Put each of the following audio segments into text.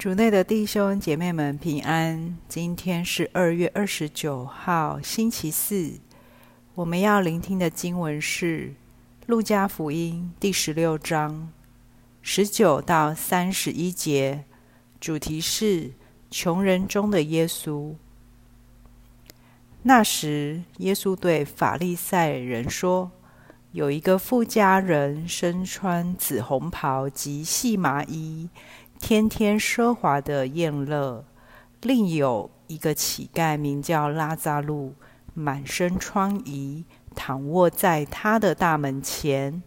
主内的弟兄姐妹们平安。今天是二月二十九号，星期四。我们要聆听的经文是《路加福音》第十六章十九到三十一节，主题是穷人中的耶稣。那时，耶稣对法利赛人说：“有一个富家人，身穿紫红袍及细麻衣。”天天奢华的宴乐，另有一个乞丐，名叫拉扎路，满身疮痍，躺卧在他的大门前。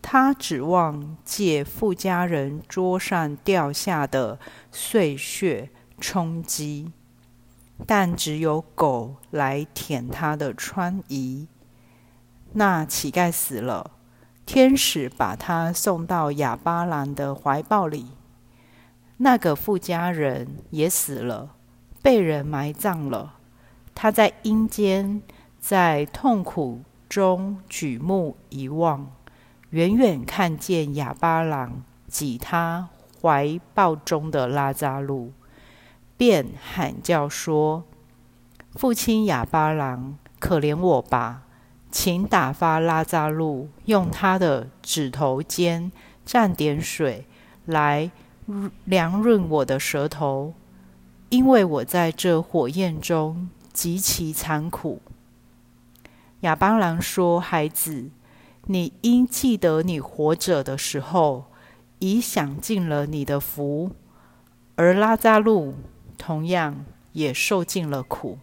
他指望借富家人桌上掉下的碎屑充饥，但只有狗来舔他的疮痍。那乞丐死了，天使把他送到亚巴郎的怀抱里。那个富家人也死了，被人埋葬了。他在阴间，在痛苦中举目一望，远远看见哑巴郎挤他怀抱中的拉扎路，便喊叫说：“父亲哑巴郎，可怜我吧，请打发拉扎路用他的指头尖蘸点水来。”凉润我的舌头，因为我在这火焰中极其残酷。亚巴郎说：“孩子，你应记得你活着的时候，已享尽了你的福；而拉扎路同样也受尽了苦。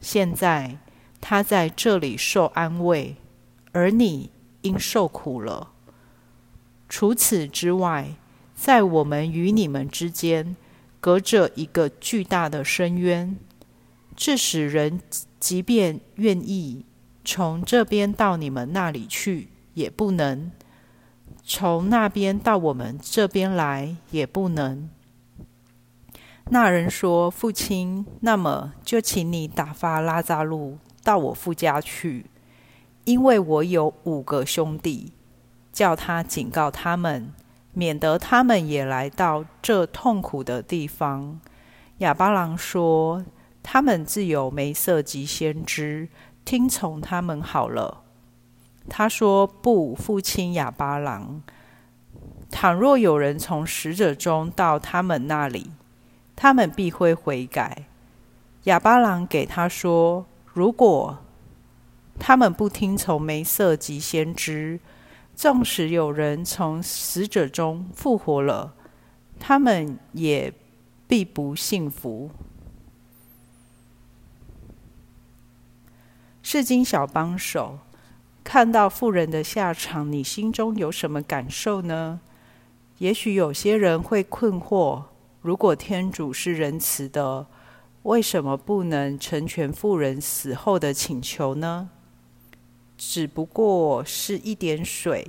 现在他在这里受安慰，而你因受苦了。除此之外，”在我们与你们之间，隔着一个巨大的深渊，这使人即便愿意从这边到你们那里去，也不能；从那边到我们这边来，也不能。那人说：“父亲，那么就请你打发拉匝禄到我父家去，因为我有五个兄弟，叫他警告他们。”免得他们也来到这痛苦的地方。亚巴郎说：“他们自有梅瑟及先知，听从他们好了。”他说：“不，父亲亚巴郎。倘若有人从使者中到他们那里，他们必会悔改。”亚巴郎给他说：“如果他们不听从梅瑟及先知，”纵使有人从死者中复活了，他们也必不幸福。圣经小帮手，看到富人的下场，你心中有什么感受呢？也许有些人会困惑：如果天主是仁慈的，为什么不能成全富人死后的请求呢？只不过是一点水，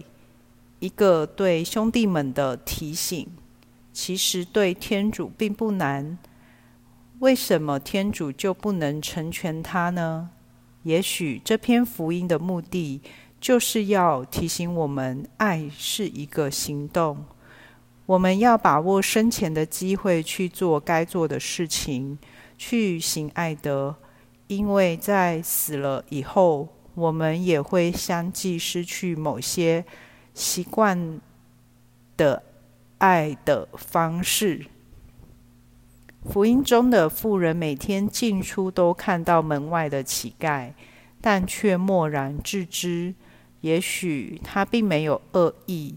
一个对兄弟们的提醒。其实对天主并不难，为什么天主就不能成全他呢？也许这篇福音的目的，就是要提醒我们，爱是一个行动，我们要把握生前的机会去做该做的事情，去行爱德，因为在死了以后。我们也会相继失去某些习惯的爱的方式。福音中的富人每天进出都看到门外的乞丐，但却漠然置之。也许他并没有恶意，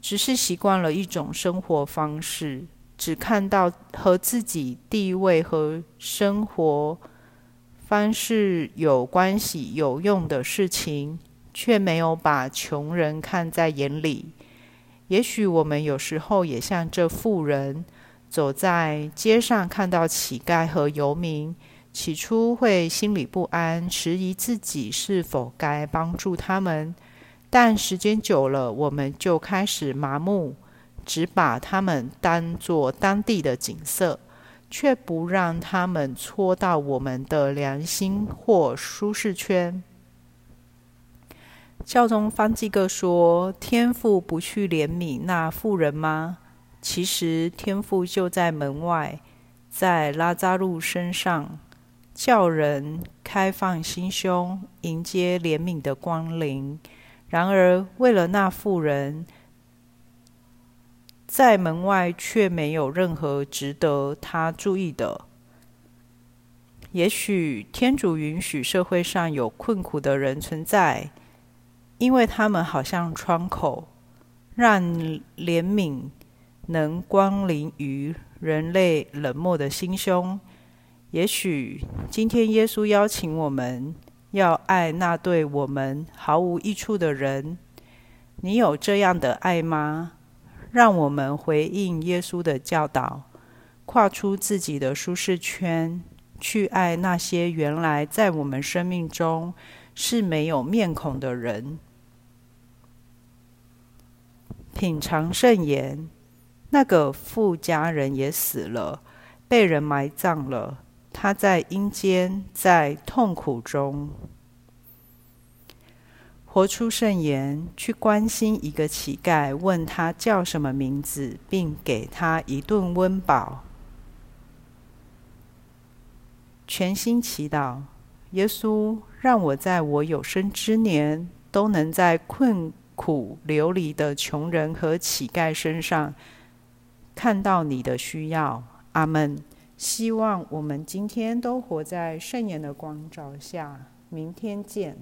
只是习惯了一种生活方式，只看到和自己地位和生活。凡是有关系、有用的事情，却没有把穷人看在眼里。也许我们有时候也像这富人，走在街上看到乞丐和游民，起初会心里不安，迟疑自己是否该帮助他们。但时间久了，我们就开始麻木，只把他们当作当地的景色。却不让他们戳到我们的良心或舒适圈。教宗方济各说：“天父不去怜悯那富人吗？其实天父就在门外，在拉扎路身上，叫人开放心胸，迎接怜悯的光临。然而，为了那妇人，在门外却没有任何值得他注意的。也许天主允许社会上有困苦的人存在，因为他们好像窗口，让怜悯能光临于人类冷漠的心胸。也许今天耶稣邀请我们要爱那对我们毫无益处的人。你有这样的爱吗？让我们回应耶稣的教导，跨出自己的舒适圈，去爱那些原来在我们生命中是没有面孔的人。品尝圣言，那个富家人也死了，被人埋葬了。他在阴间，在痛苦中。活出圣言，去关心一个乞丐，问他叫什么名字，并给他一顿温饱。全心祈祷，耶稣，让我在我有生之年，都能在困苦流离的穷人和乞丐身上看到你的需要。阿门。希望我们今天都活在圣言的光照下。明天见。